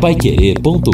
paiquerê.com.br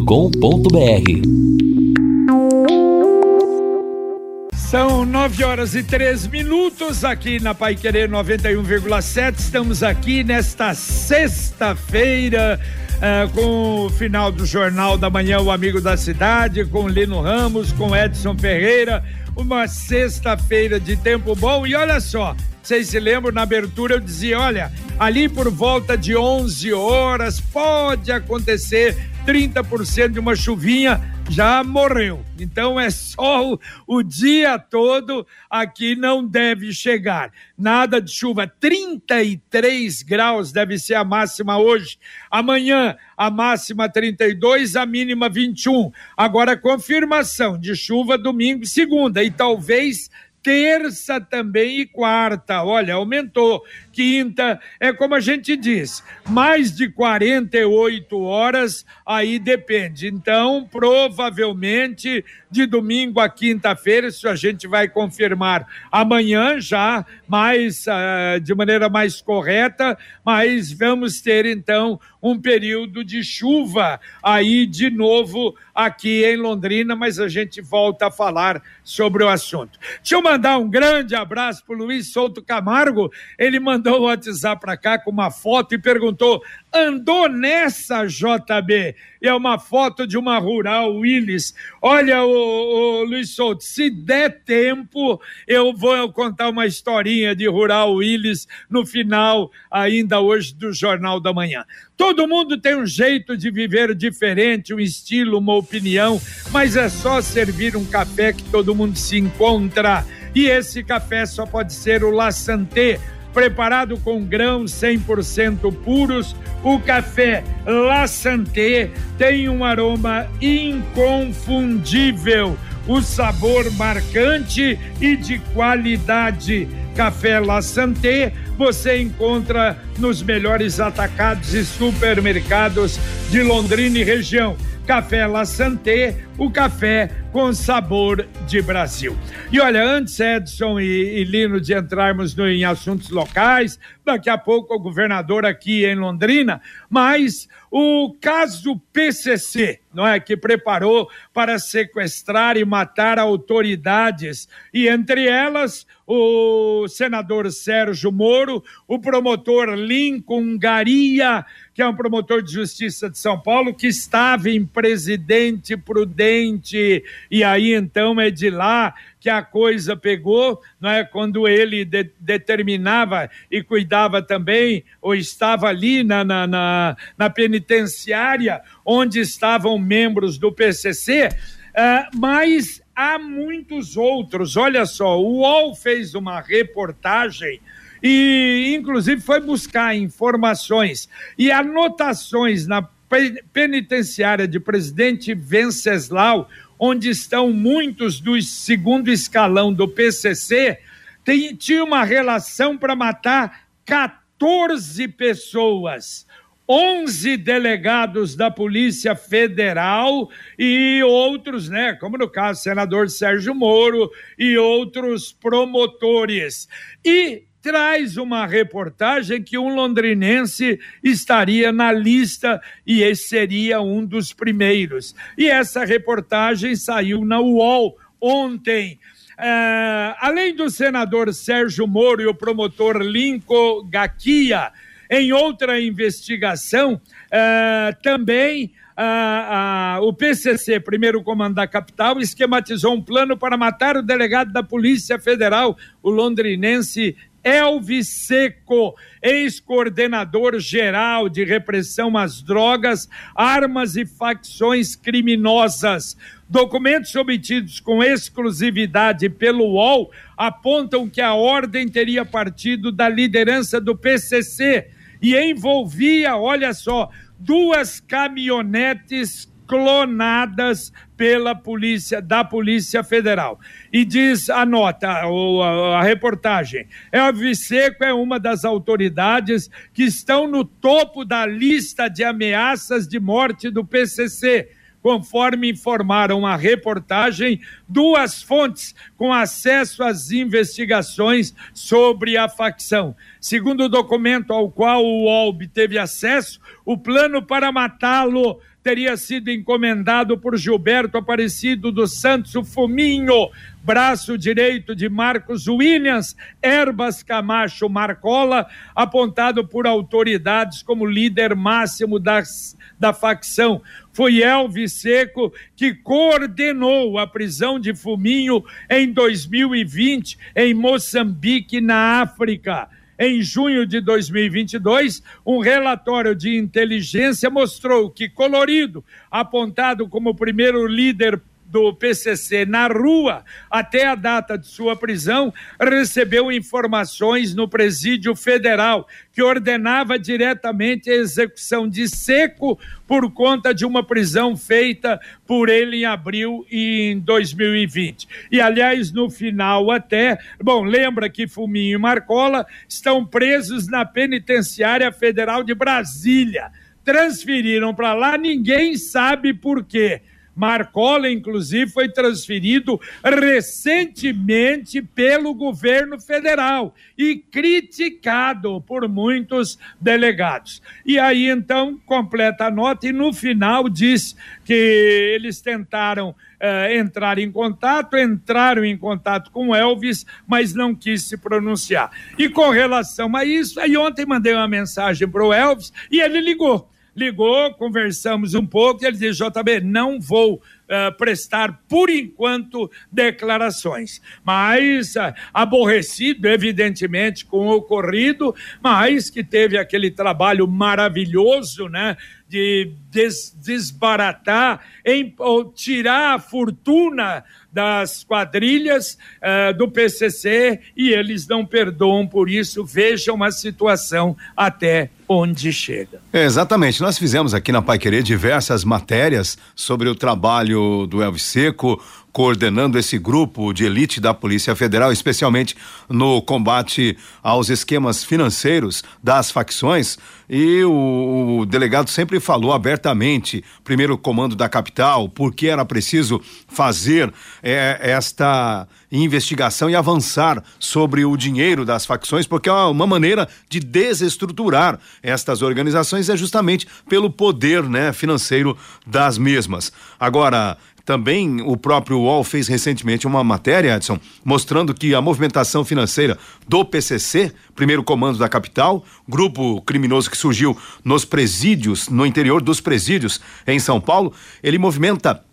São nove horas e três minutos aqui na Pai Querer 91,7. Estamos aqui nesta sexta-feira. Uh, com o final do Jornal da Manhã, o Amigo da Cidade, com Lino Ramos, com Edson Ferreira, uma sexta-feira de tempo bom. E olha só, vocês se lembram, na abertura eu dizia: olha, ali por volta de 11 horas pode acontecer 30% de uma chuvinha já morreu. Então é só o, o, dia todo aqui não deve chegar. Nada de chuva. 33 graus deve ser a máxima hoje. Amanhã a máxima 32, a mínima 21. Agora confirmação de chuva domingo e segunda e talvez terça também e quarta. Olha, aumentou. Quinta, é como a gente diz, mais de 48 horas, aí depende. Então, provavelmente, de domingo a quinta-feira, isso a gente vai confirmar amanhã já, mais, uh, de maneira mais correta, mas vamos ter então um período de chuva aí de novo aqui em Londrina, mas a gente volta a falar sobre o assunto. Deixa eu mandar um grande abraço para o Luiz Souto Camargo, ele mandou o WhatsApp para cá com uma foto e perguntou: andou nessa JB? é uma foto de uma rural Willis. Olha, o, o Luiz Souto, se der tempo, eu vou contar uma historinha de rural Willis no final, ainda hoje, do Jornal da Manhã. Todo mundo tem um jeito de viver diferente, um estilo, uma opinião, mas é só servir um café que todo mundo se encontra. E esse café só pode ser o La Santé preparado com grãos 100% puros. O café La Santé tem um aroma inconfundível, o sabor marcante e de qualidade. Café La Santé você encontra nos melhores atacados e supermercados de Londrina e região. Café La Santé, o café com sabor de Brasil. E olha, antes, Edson e, e Lino, de entrarmos no, em assuntos locais, daqui a pouco o governador aqui em Londrina, mas o caso PCC, não é, que preparou para sequestrar e matar autoridades, e entre elas o senador Sérgio Moro, o promotor Lincoln Garia, que é um promotor de justiça de São Paulo, que estava em Presidente Prudente, e aí então é de lá que a coisa pegou, não é? Quando ele de, determinava e cuidava também, ou estava ali na, na, na, na penitenciária, onde estavam membros do PCC, uh, ah, mas há muitos outros. Olha só, o UOL fez uma reportagem e, inclusive, foi buscar informações e anotações na penitenciária de presidente Venceslau, onde estão muitos dos segundo escalão do PCC, tem, tinha uma relação para matar 14 pessoas. 11 delegados da Polícia Federal e outros, né, como no caso senador Sérgio Moro e outros promotores. E traz uma reportagem que um londrinense estaria na lista e esse seria um dos primeiros. E essa reportagem saiu na UOL ontem. Uh, além do senador Sérgio Moro e o promotor Lincoln Gaquia, em outra investigação, uh, também uh, uh, o PCC, primeiro comando da capital, esquematizou um plano para matar o delegado da Polícia Federal, o londrinense Elvis Seco, ex-coordenador geral de repressão às drogas, armas e facções criminosas. Documentos obtidos com exclusividade pelo UOL apontam que a ordem teria partido da liderança do PCC e envolvia, olha só, duas caminhonetes clonadas pela polícia da Polícia Federal. E diz a nota, a, a, a reportagem, Elvis Seco é uma das autoridades que estão no topo da lista de ameaças de morte do PCC conforme informaram a reportagem duas fontes com acesso às investigações sobre a facção. Segundo o documento ao qual o UOL teve acesso, o plano para matá-lo teria sido encomendado por Gilberto Aparecido dos Santos, o Fuminho, braço direito de Marcos Williams, Erbas Camacho Marcola, apontado por autoridades como líder máximo das, da facção. Foi Elvis Seco que coordenou a prisão de Fuminho em 2020 em Moçambique, na África. Em junho de 2022, um relatório de inteligência mostrou que Colorido, apontado como primeiro líder do PCC na rua até a data de sua prisão, recebeu informações no presídio federal que ordenava diretamente a execução de seco por conta de uma prisão feita por ele em abril em 2020. E aliás, no final até, bom, lembra que Fuminho e Marcola estão presos na penitenciária federal de Brasília. Transferiram para lá, ninguém sabe por quê Marcola, inclusive, foi transferido recentemente pelo governo federal e criticado por muitos delegados. E aí, então, completa a nota e no final diz que eles tentaram Uh, entrar em contato, entraram em contato com Elvis, mas não quis se pronunciar. E com relação a isso, aí ontem mandei uma mensagem para o Elvis e ele ligou ligou, conversamos um pouco, e ele disse, JB, não vou uh, prestar, por enquanto, declarações. Mas, uh, aborrecido, evidentemente, com o ocorrido, mas que teve aquele trabalho maravilhoso, né? De des desbaratar, em, tirar a fortuna das quadrilhas uh, do PCC e eles não perdoam por isso. Vejam a situação até onde chega. É, exatamente. Nós fizemos aqui na Pai Querer diversas matérias sobre o trabalho do Elvis Seco, coordenando esse grupo de elite da Polícia Federal, especialmente no combate aos esquemas financeiros das facções. E o, o delegado sempre falou abertamente, primeiro comando da capital, porque era preciso fazer é, esta investigação e avançar sobre o dinheiro das facções, porque é uma maneira de desestruturar estas organizações é justamente pelo poder né, financeiro das mesmas. Agora, também o próprio UOL fez recentemente uma matéria, Edson, mostrando que a movimentação financeira do PCC, primeiro comando da capital, grupo criminoso que surgiu nos presídios, no interior dos presídios em São Paulo, ele movimenta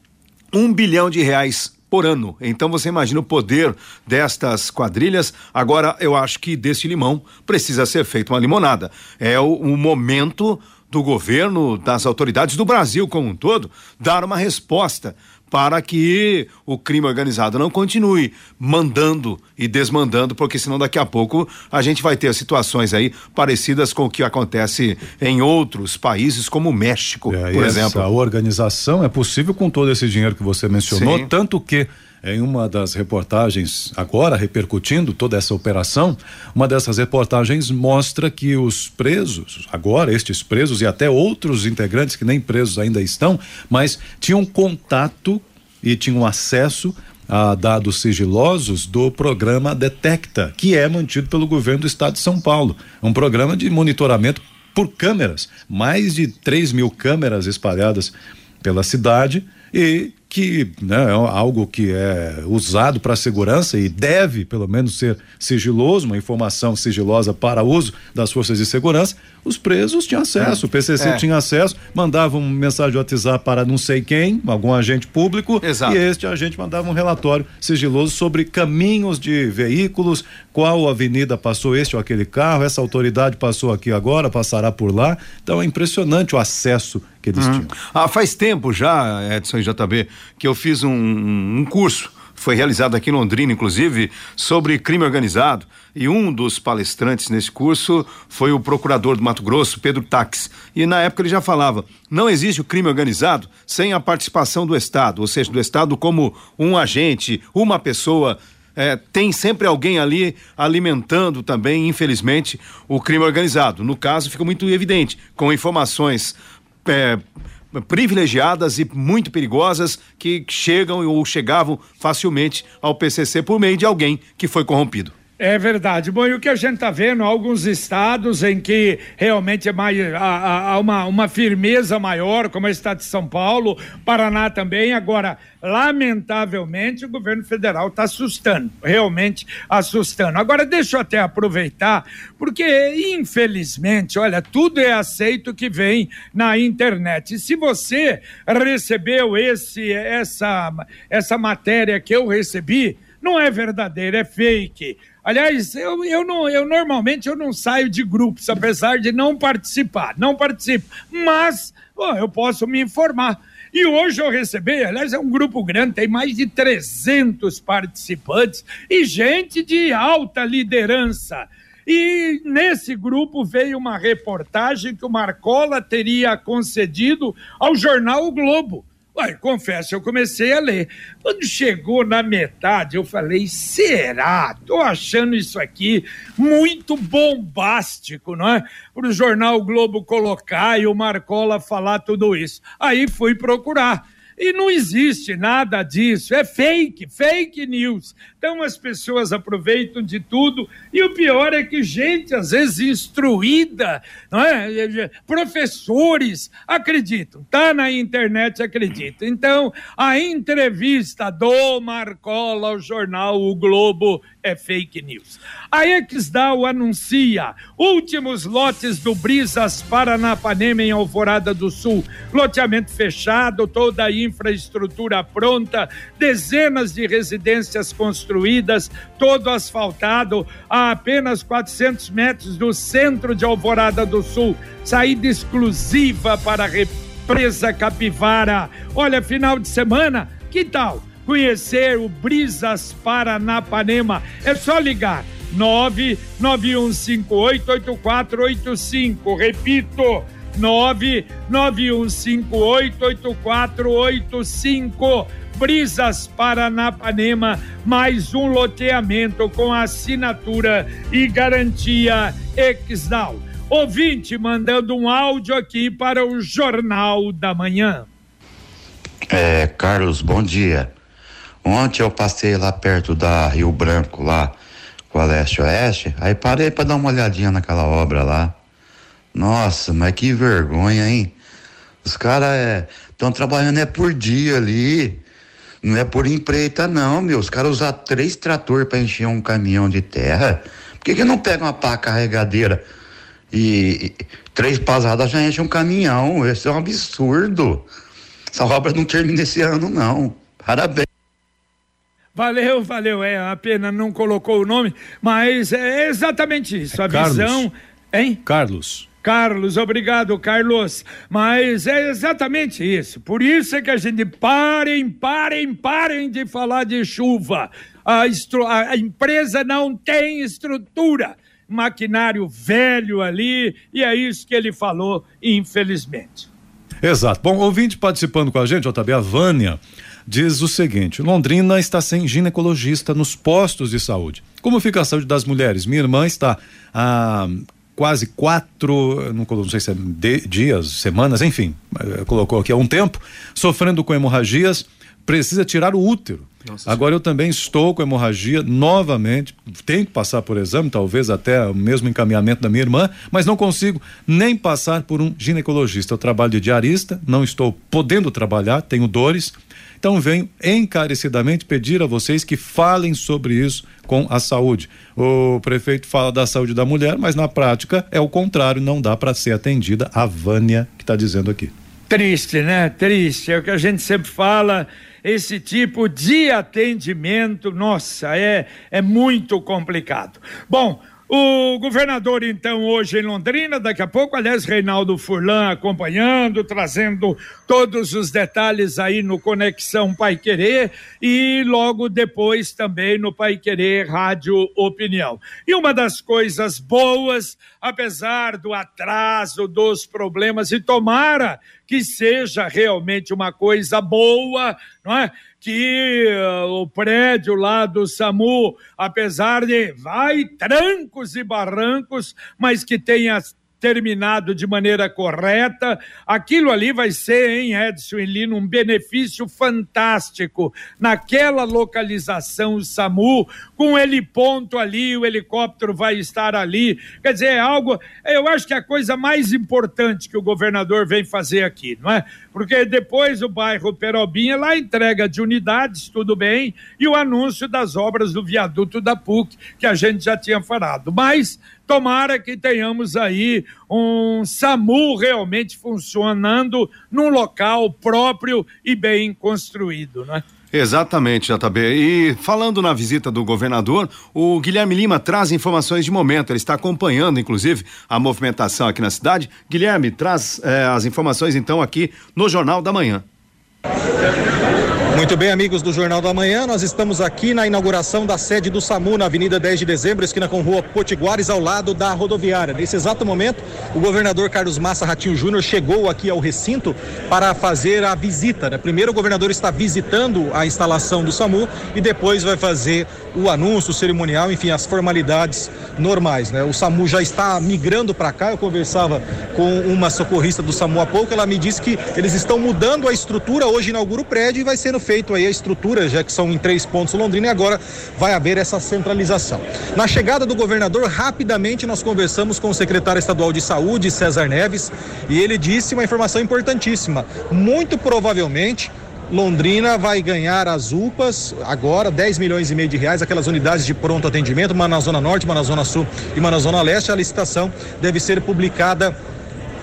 um bilhão de reais por ano. Então você imagina o poder destas quadrilhas. Agora eu acho que desse limão precisa ser feita uma limonada. É o, o momento do governo, das autoridades do Brasil como um todo, dar uma resposta para que o crime organizado não continue mandando e desmandando, porque senão daqui a pouco a gente vai ter situações aí parecidas com o que acontece em outros países, como o México, é, por exemplo. A organização é possível com todo esse dinheiro que você mencionou, Sim. tanto que em uma das reportagens, agora repercutindo toda essa operação, uma dessas reportagens mostra que os presos, agora estes presos e até outros integrantes que nem presos ainda estão, mas tinham contato e tinham acesso a dados sigilosos do programa Detecta, que é mantido pelo governo do estado de São Paulo. Um programa de monitoramento por câmeras, mais de 3 mil câmeras espalhadas pela cidade e que né, é algo que é usado para segurança e deve, pelo menos, ser sigiloso, uma informação sigilosa para uso das forças de segurança, os presos tinham acesso, é. o PCC é. tinha acesso, mandava uma mensagem de WhatsApp para não sei quem, algum agente público, Exato. e este agente mandava um relatório sigiloso sobre caminhos de veículos, qual avenida passou este ou aquele carro, essa autoridade passou aqui agora, passará por lá. Então é impressionante o acesso que eles uhum. tinham. Ah, faz tempo já, Edson e JB, que eu fiz um, um curso foi realizado aqui em Londrina, inclusive, sobre crime organizado. E um dos palestrantes nesse curso foi o procurador do Mato Grosso, Pedro Tax. E na época ele já falava: não existe o crime organizado sem a participação do Estado, ou seja, do Estado como um agente, uma pessoa. É, tem sempre alguém ali alimentando também, infelizmente, o crime organizado. No caso, fica muito evidente, com informações é, privilegiadas e muito perigosas que chegam ou chegavam facilmente ao PCC por meio de alguém que foi corrompido. É verdade. Bom, e o que a gente está vendo, alguns estados em que realmente é mais, há, há uma, uma firmeza maior, como o estado de São Paulo, Paraná também. Agora, lamentavelmente, o governo federal está assustando, realmente assustando. Agora, deixa eu até aproveitar, porque, infelizmente, olha, tudo é aceito que vem na internet. E se você recebeu esse, essa, essa matéria que eu recebi, não é verdadeira, é fake. Aliás, eu, eu, não, eu normalmente eu não saio de grupos, apesar de não participar, não participo, mas bom, eu posso me informar. E hoje eu recebi, aliás, é um grupo grande, tem mais de 300 participantes e gente de alta liderança. E nesse grupo veio uma reportagem que o Marcola teria concedido ao jornal O Globo. Ué, confesso, eu comecei a ler. Quando chegou na metade, eu falei: será? Tô achando isso aqui muito bombástico, não é? Para o jornal Globo colocar e o Marcola falar tudo isso. Aí fui procurar. E não existe nada disso, é fake, fake news. Então as pessoas aproveitam de tudo e o pior é que gente, às vezes instruída, não é? professores acreditam, tá na internet acreditam. Então a entrevista do Marcola ao jornal O Globo é fake news. A Exdal anuncia últimos lotes do Brisas Paranapanema em Alvorada do Sul. Loteamento fechado, toda a infraestrutura pronta, dezenas de residências construídas, todo asfaltado, a apenas 400 metros do centro de Alvorada do Sul. Saída exclusiva para a represa Capivara. Olha, final de semana, que tal? Conhecer o Brisas Paranapanema. É só ligar 991588485. Repito, 991588485. Brisas Paranapanema, mais um loteamento com assinatura e garantia Exdal. Ouvinte mandando um áudio aqui para o Jornal da Manhã. É, Carlos, bom dia. Ontem eu passei lá perto da Rio Branco, lá com a leste-oeste, aí parei para dar uma olhadinha naquela obra lá. Nossa, mas que vergonha, hein? Os caras estão é, trabalhando é por dia ali. Não é por empreita, não, meu. Os caras usam três tratores para encher um caminhão de terra. Por que, que não pega uma pá carregadeira e, e três pasadas já enche um caminhão? Isso é um absurdo. Essa obra não termina esse ano, não. Parabéns. Valeu, valeu. É, a pena não colocou o nome, mas é exatamente isso. A Carlos. visão. Hein? Carlos. Carlos, obrigado, Carlos. Mas é exatamente isso. Por isso é que a gente parem, parem, parem de falar de chuva. A, estru... a empresa não tem estrutura. Maquinário velho ali, e é isso que ele falou, infelizmente. Exato. Bom, ouvinte participando com a gente, JB, a Vânia diz o seguinte: Londrina está sem ginecologista nos postos de saúde. Como fica a saúde das mulheres? Minha irmã está há quase quatro, não, sei se é de, dias, semanas, enfim, eh, colocou aqui há um tempo, sofrendo com hemorragias, precisa tirar o útero. Nossa, Agora eu também estou com hemorragia novamente, tenho que passar por exame, talvez até o mesmo encaminhamento da minha irmã, mas não consigo nem passar por um ginecologista. Eu trabalho de diarista, não estou podendo trabalhar, tenho dores, então venho encarecidamente pedir a vocês que falem sobre isso com a saúde. O prefeito fala da saúde da mulher, mas na prática é o contrário, não dá para ser atendida a Vânia que está dizendo aqui. Triste, né? Triste. É o que a gente sempre fala esse tipo de atendimento, nossa, é, é muito complicado. Bom, o governador, então, hoje em Londrina, daqui a pouco, aliás, Reinaldo Furlan acompanhando, trazendo todos os detalhes aí no Conexão Pai Querer e logo depois também no Pai Querer Rádio Opinião. E uma das coisas boas, apesar do atraso, dos problemas, e tomara que seja realmente uma coisa boa, não é? que uh, o prédio lá do SAMU, apesar de vai trancos e barrancos, mas que tenha terminado de maneira correta. Aquilo ali vai ser, hein, Edson e Lino, um benefício fantástico naquela localização, o SAMU, com ele ponto ali, o helicóptero vai estar ali. Quer dizer, é algo, eu acho que é a coisa mais importante que o governador vem fazer aqui, não é? Porque depois o bairro Perobinha, lá entrega de unidades, tudo bem, e o anúncio das obras do viaduto da PUC, que a gente já tinha falado. Mas tomara que tenhamos aí um SAMU realmente funcionando num local próprio e bem construído, né? Exatamente, JB. E falando na visita do governador, o Guilherme Lima traz informações de momento. Ele está acompanhando, inclusive, a movimentação aqui na cidade. Guilherme, traz eh, as informações então aqui no Jornal da Manhã. Muito bem, amigos do Jornal da Manhã, nós estamos aqui na inauguração da sede do SAMU na Avenida 10 de Dezembro, esquina com Rua Potiguares, ao lado da rodoviária. Nesse exato momento, o governador Carlos Massa Ratinho Júnior chegou aqui ao recinto para fazer a visita. Né? Primeiro, o governador está visitando a instalação do SAMU e depois vai fazer o anúncio, o cerimonial, enfim, as formalidades normais. Né? O SAMU já está migrando para cá. Eu conversava com uma socorrista do SAMU há pouco, ela me disse que eles estão mudando a estrutura. Hoje inaugura o prédio e vai sendo feito aí a estrutura, já que são em três pontos Londrina, e agora vai haver essa centralização. Na chegada do governador, rapidamente nós conversamos com o secretário estadual de saúde, César Neves, e ele disse uma informação importantíssima. Muito provavelmente Londrina vai ganhar as UPAs agora, 10 milhões e meio de reais, aquelas unidades de pronto atendimento, uma na Zona Norte, uma na Zona Sul e uma na Zona Leste. A licitação deve ser publicada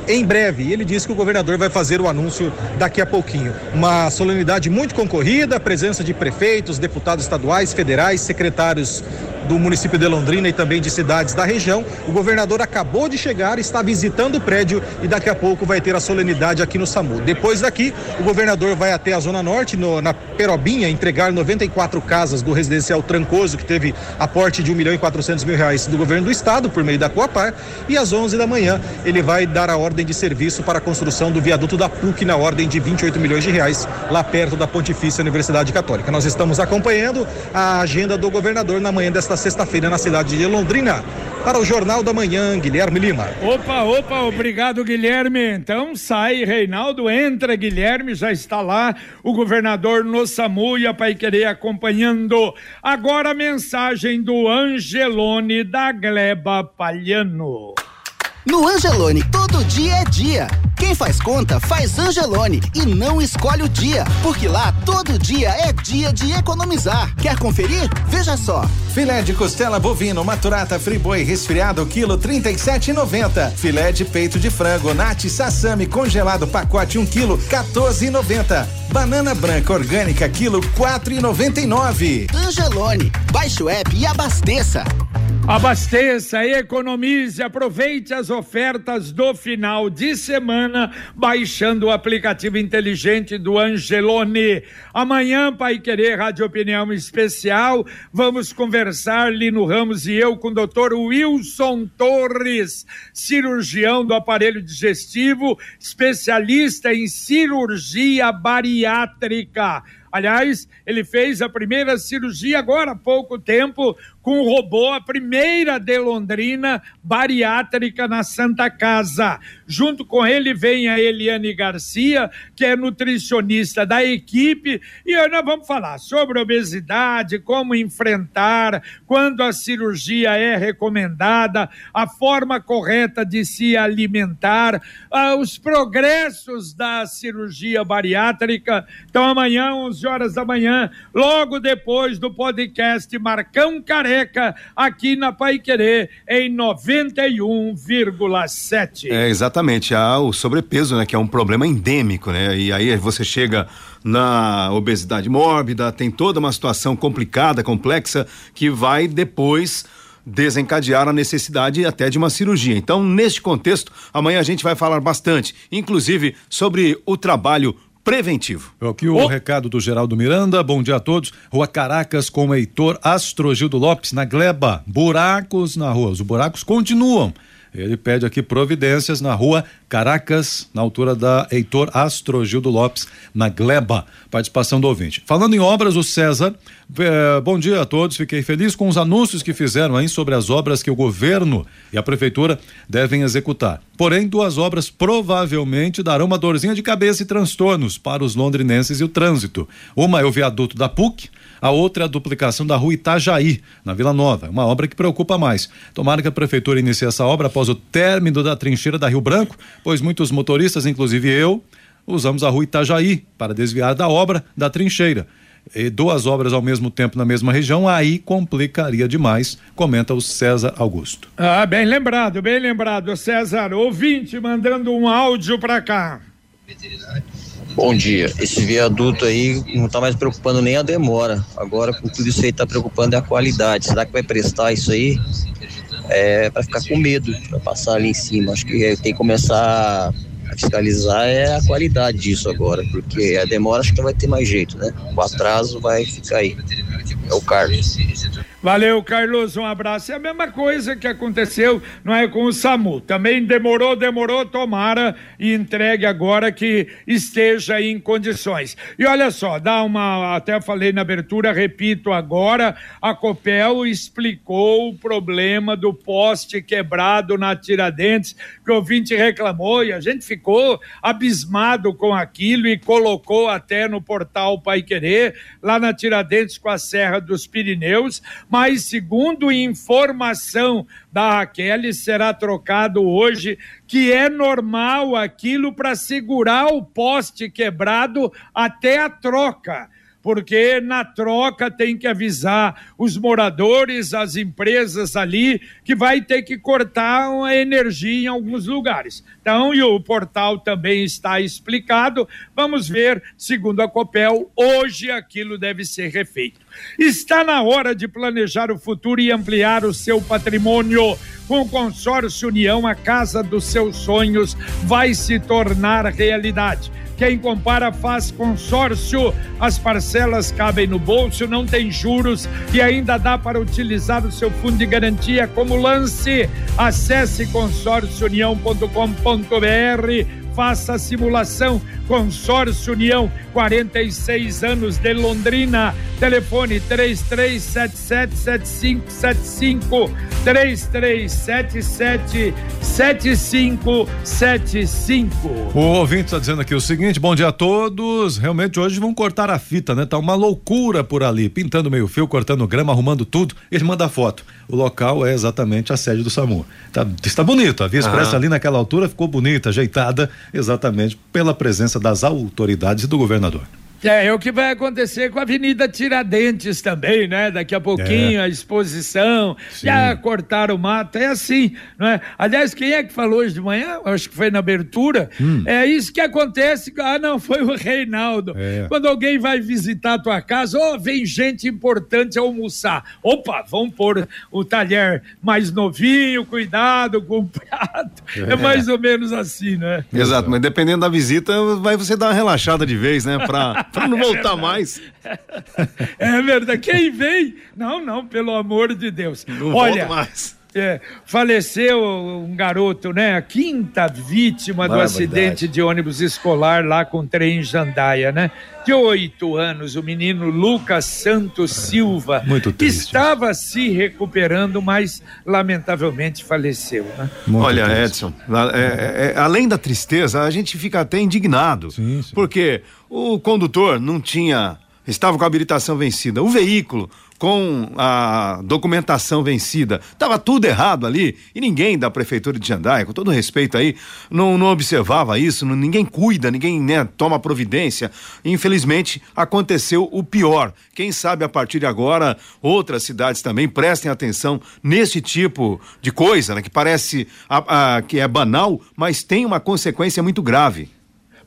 em breve. Ele disse que o governador vai fazer o anúncio daqui a pouquinho. Uma solenidade muito concorrida, presença de prefeitos, deputados estaduais, federais, secretários do município de Londrina e também de cidades da região. O governador acabou de chegar, está visitando o prédio e daqui a pouco vai ter a solenidade aqui no SAMU. Depois daqui, o governador vai até a Zona Norte, no, na Perobinha, entregar 94 casas do residencial Trancoso, que teve aporte de 1 milhão e 400 mil reais do governo do estado, por meio da Coapar. E às 11 da manhã, ele vai dar a ordem de serviço para a construção do viaduto da PUC na ordem de 28 milhões de reais, lá perto da Pontifícia Universidade Católica. Nós estamos acompanhando a agenda do governador na manhã desta sexta-feira na cidade de Londrina. Para o Jornal da Manhã, Guilherme Lima. Opa, opa, obrigado, Guilherme. Então sai, Reinaldo, entra, Guilherme, já está lá, o governador no SAMU e a Pai Querer acompanhando. Agora a mensagem do Angelone da Gleba Palhano. No Angelone, todo dia é dia. Quem faz conta, faz Angelone e não escolhe o dia, porque lá todo dia é dia de economizar. Quer conferir? Veja só. Filé de costela bovino maturata friboi resfriado quilo 37,90. Filé de peito de frango nati sassami congelado pacote 1 quilo 14,90. Banana branca orgânica quilo 4,99. Angelone, baixe o app e abasteça. Abasteça, economize, aproveite as ofertas do final de semana baixando o aplicativo inteligente do Angelone. Amanhã, Pai Querer Rádio Opinião Especial, vamos conversar, Lino Ramos e eu, com o doutor Wilson Torres, cirurgião do aparelho digestivo, especialista em cirurgia bariátrica. Aliás, ele fez a primeira cirurgia agora há pouco tempo com o robô, a primeira de Londrina bariátrica na Santa Casa. Junto com ele vem a Eliane Garcia, que é nutricionista da equipe, e nós vamos falar sobre obesidade, como enfrentar, quando a cirurgia é recomendada, a forma correta de se alimentar, ah, os progressos da cirurgia bariátrica. Então, amanhã, 11 horas da manhã, logo depois do podcast Marcão Careca Careca, aqui na Pai Querer, em 91,7. É, exatamente. Há o sobrepeso, né? Que é um problema endêmico, né? E aí você chega na obesidade mórbida, tem toda uma situação complicada, complexa, que vai depois desencadear a necessidade até de uma cirurgia. Então, neste contexto, amanhã a gente vai falar bastante, inclusive sobre o trabalho preventivo. Aqui o oh. recado do Geraldo Miranda. Bom dia a todos. Rua Caracas com o Heitor Astrogildo Lopes na Gleba. Buracos na rua. Os buracos continuam. Ele pede aqui providências na rua Caracas, na altura da Heitor Astrogildo Lopes, na Gleba. Participação do ouvinte. Falando em obras, o César. Eh, bom dia a todos. Fiquei feliz com os anúncios que fizeram aí sobre as obras que o governo e a prefeitura devem executar. Porém, duas obras provavelmente darão uma dorzinha de cabeça e transtornos para os londrinenses e o trânsito. Uma é o viaduto da PUC, a outra é a duplicação da rua Itajaí, na Vila Nova. Uma obra que preocupa mais. Tomara que a prefeitura inicie essa obra após o término da trincheira da Rio Branco, pois muitos motoristas, inclusive eu, usamos a rua Itajaí para desviar da obra da trincheira. E duas obras ao mesmo tempo na mesma região, aí complicaria demais, comenta o César Augusto. Ah, bem lembrado, bem lembrado, César. Ouvinte mandando um áudio para cá. Bom dia. Esse viaduto aí não está mais preocupando nem a demora. Agora, com tudo isso aí, está preocupando é a qualidade. Será que vai prestar isso aí? É para ficar com medo para passar ali em cima. Acho que tem que começar a fiscalizar é a qualidade disso agora, porque a demora acho que não vai ter mais jeito, né? O atraso vai ficar aí. É o Carlos. Valeu, Carlos, um abraço. É a mesma coisa que aconteceu, não é, com o SAMU. Também demorou, demorou, tomara e entregue agora que esteja em condições. E olha só, dá uma, até falei na abertura, repito agora, a Copel explicou o problema do poste quebrado na Tiradentes, que o ouvinte reclamou e a gente ficou abismado com aquilo e colocou até no portal Pai Querer, lá na Tiradentes com a Serra dos Pirineus, mas segundo informação da Raquel, será trocado hoje, que é normal aquilo para segurar o poste quebrado até a troca porque na troca tem que avisar os moradores, as empresas ali, que vai ter que cortar a energia em alguns lugares. Então, e o portal também está explicado. Vamos ver, segundo a Copel, hoje aquilo deve ser refeito. Está na hora de planejar o futuro e ampliar o seu patrimônio. Com o consórcio União, a casa dos seus sonhos vai se tornar realidade. Quem compara faz consórcio, as parcelas cabem no bolso, não tem juros e ainda dá para utilizar o seu fundo de garantia como lance. Acesse consórciounião.com.br faça a simulação. Consórcio União, 46 anos de Londrina. Telefone 33777575 33777575. O ouvinte está dizendo aqui o seguinte: bom dia a todos. Realmente hoje vão cortar a fita, né? Tá uma loucura por ali, pintando meio fio, cortando grama, arrumando tudo. Ele manda foto. O local é exatamente a sede do SAMU. Tá, está bonito, a via expressa ali naquela altura ficou bonita, ajeitada exatamente pela presença das autoridades e do governador. É, é o que vai acontecer com a Avenida Tiradentes também, né? Daqui a pouquinho, é. a exposição, Sim. já cortaram o mato, é assim, não é? Aliás, quem é que falou hoje de manhã? Acho que foi na abertura. Hum. É isso que acontece. Ah, não, foi o Reinaldo. É. Quando alguém vai visitar a tua casa, ó, oh, vem gente importante almoçar. Opa, vamos pôr o talher mais novinho, cuidado com o prato. É, é mais ou menos assim, né? Exato, mas dependendo da visita, vai você dar uma relaxada de vez, né? Pra para não voltar mais. É verdade. Quem vem? Não, não, pelo amor de Deus. Não Olha, volta mais. É, faleceu um garoto, né? A quinta vítima do acidente de ônibus escolar lá com trem em Jandaia, né? De oito anos, o menino Lucas Santos Silva Muito triste. estava se recuperando, mas lamentavelmente faleceu. Né? Olha, triste. Edson, é, é, é, além da tristeza, a gente fica até indignado, sim, sim. porque o condutor não tinha, estava com a habilitação vencida, o veículo com a documentação vencida. Tava tudo errado ali e ninguém da prefeitura de Jandaia, com todo respeito aí, não, não observava isso, não, ninguém cuida, ninguém né, toma providência. Infelizmente aconteceu o pior. Quem sabe a partir de agora outras cidades também prestem atenção nesse tipo de coisa, né, que parece a, a, que é banal, mas tem uma consequência muito grave.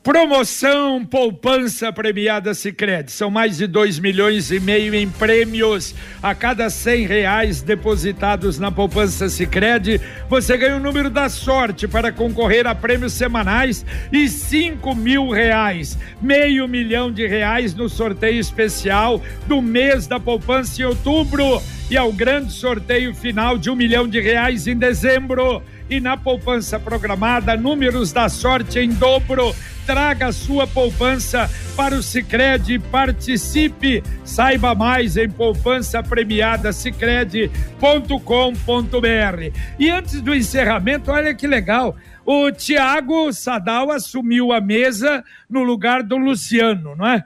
Promoção Poupança Premiada Sicredi. São mais de dois milhões e meio em prêmios. A cada cem reais depositados na Poupança Sicredi, você ganha o número da sorte para concorrer a prêmios semanais e cinco mil reais. Meio milhão de reais no sorteio especial do mês da poupança em outubro e ao grande sorteio final de um milhão de reais em dezembro. e na poupança programada, números da sorte em dobro. Traga a sua poupança para o Sicredi, participe. Saiba mais em poupança premiada sicredi.com.br. E antes do encerramento, olha que legal. O Tiago Sadal assumiu a mesa no lugar do Luciano, não é?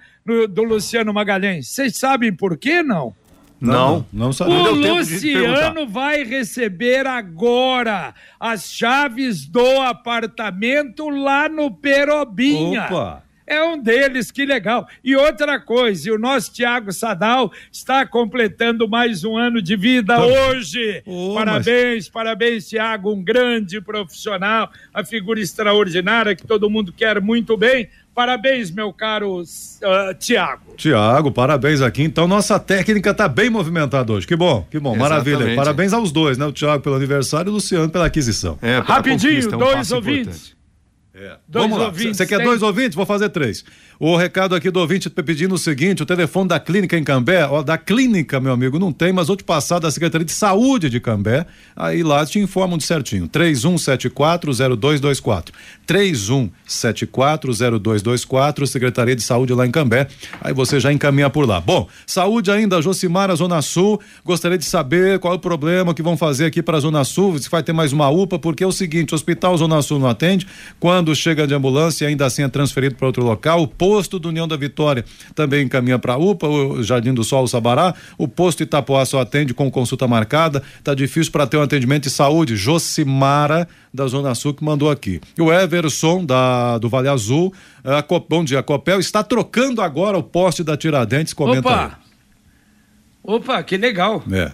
do Luciano Magalhães. Vocês sabem por quê, não? Não, não, sabia. O Luciano vai receber agora as chaves do apartamento lá no Perobinha. Opa! É um deles, que legal. E outra coisa, o nosso Tiago Sadal está completando mais um ano de vida tá. hoje. Oh, parabéns, mas... parabéns, Tiago, um grande profissional, a figura extraordinária que todo mundo quer muito bem. Parabéns, meu caro uh, Tiago. Tiago, parabéns aqui. Então, nossa técnica está bem movimentada hoje. Que bom, que bom, Exatamente. maravilha. Parabéns aos dois, né? O Tiago pelo aniversário e o Luciano pela aquisição. É, Rapidinho, um dois ouvintes. É. Vamos lá. Você quer dois ouvintes? Vou fazer três. O recado aqui do ouvinte pedindo o seguinte: o telefone da clínica em Cambé, ó, da clínica, meu amigo, não tem, mas vou te passar da Secretaria de Saúde de Cambé. Aí lá te informam de certinho. 31740224. 31740224, Secretaria de Saúde lá em Cambé. Aí você já encaminha por lá. Bom, saúde ainda, Josimara, Zona Sul. Gostaria de saber qual é o problema que vão fazer aqui para a Zona Sul, se vai ter mais uma UPA, porque é o seguinte: o Hospital Zona Sul não atende. Quando chega de ambulância, ainda assim é transferido para outro local. O posto do União da Vitória também encaminha para a UPA, o Jardim do Sol, o Sabará. O posto Itapoá só atende com consulta marcada. Tá difícil para ter um atendimento de saúde. Josimara, da Zona Sul, que mandou aqui. E o Everson, da, do Vale Azul. A, bom dia, Copel está trocando agora o poste da Tiradentes. Comenta Opa! Aí. Opa, que legal. É.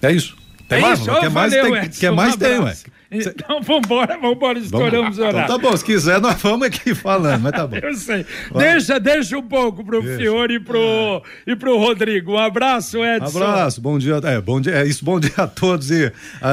É isso. Tem é mais? Isso? Quer mais, valeu, tem, quer mais um tem, ué. Então vambora, vambora, estouramos o horário. Então, tá bom, se quiser, nós vamos aqui falando, mas tá bom. Eu sei. Deixa, deixa um pouco pro deixa. Fiore e pro, e pro Rodrigo. Um abraço, Edson. Abraço, bom dia. É, bom dia, é isso, bom dia a todos. E uh,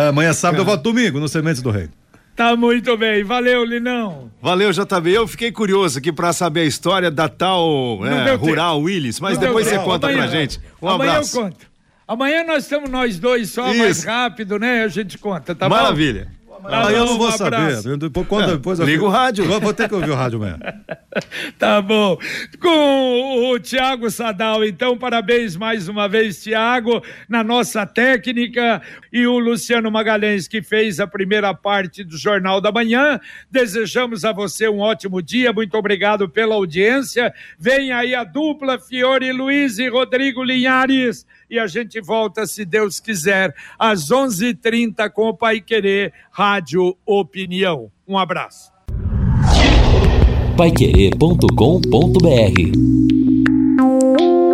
amanhã sábado eu volto domingo no Sementes do Rei. Tá muito bem. Valeu, Linão. Valeu, JB. Eu fiquei curioso aqui para saber a história da tal é, Rural tempo. Willis, mas no depois você conta amanhã, pra gente. Um amanhã abraço. eu conto. Amanhã nós estamos nós dois só, Isso. mais rápido, né? A gente conta, tá Maravilha. bom? Amanhã eu não vou um saber. Depois, quando, depois Liga o rádio. Vou, vou ter que ouvir o rádio amanhã. tá bom. Com o Tiago Sadal, então, parabéns mais uma vez, Tiago, na nossa técnica. E o Luciano Magalhães, que fez a primeira parte do Jornal da Manhã. Desejamos a você um ótimo dia. Muito obrigado pela audiência. Vem aí a dupla Fiore Luiz e Rodrigo Linhares e a gente volta, se Deus quiser, às 11:30 h 30 com o Pai Querer Rádio Opinião. Um abraço. Paiquerê.com.br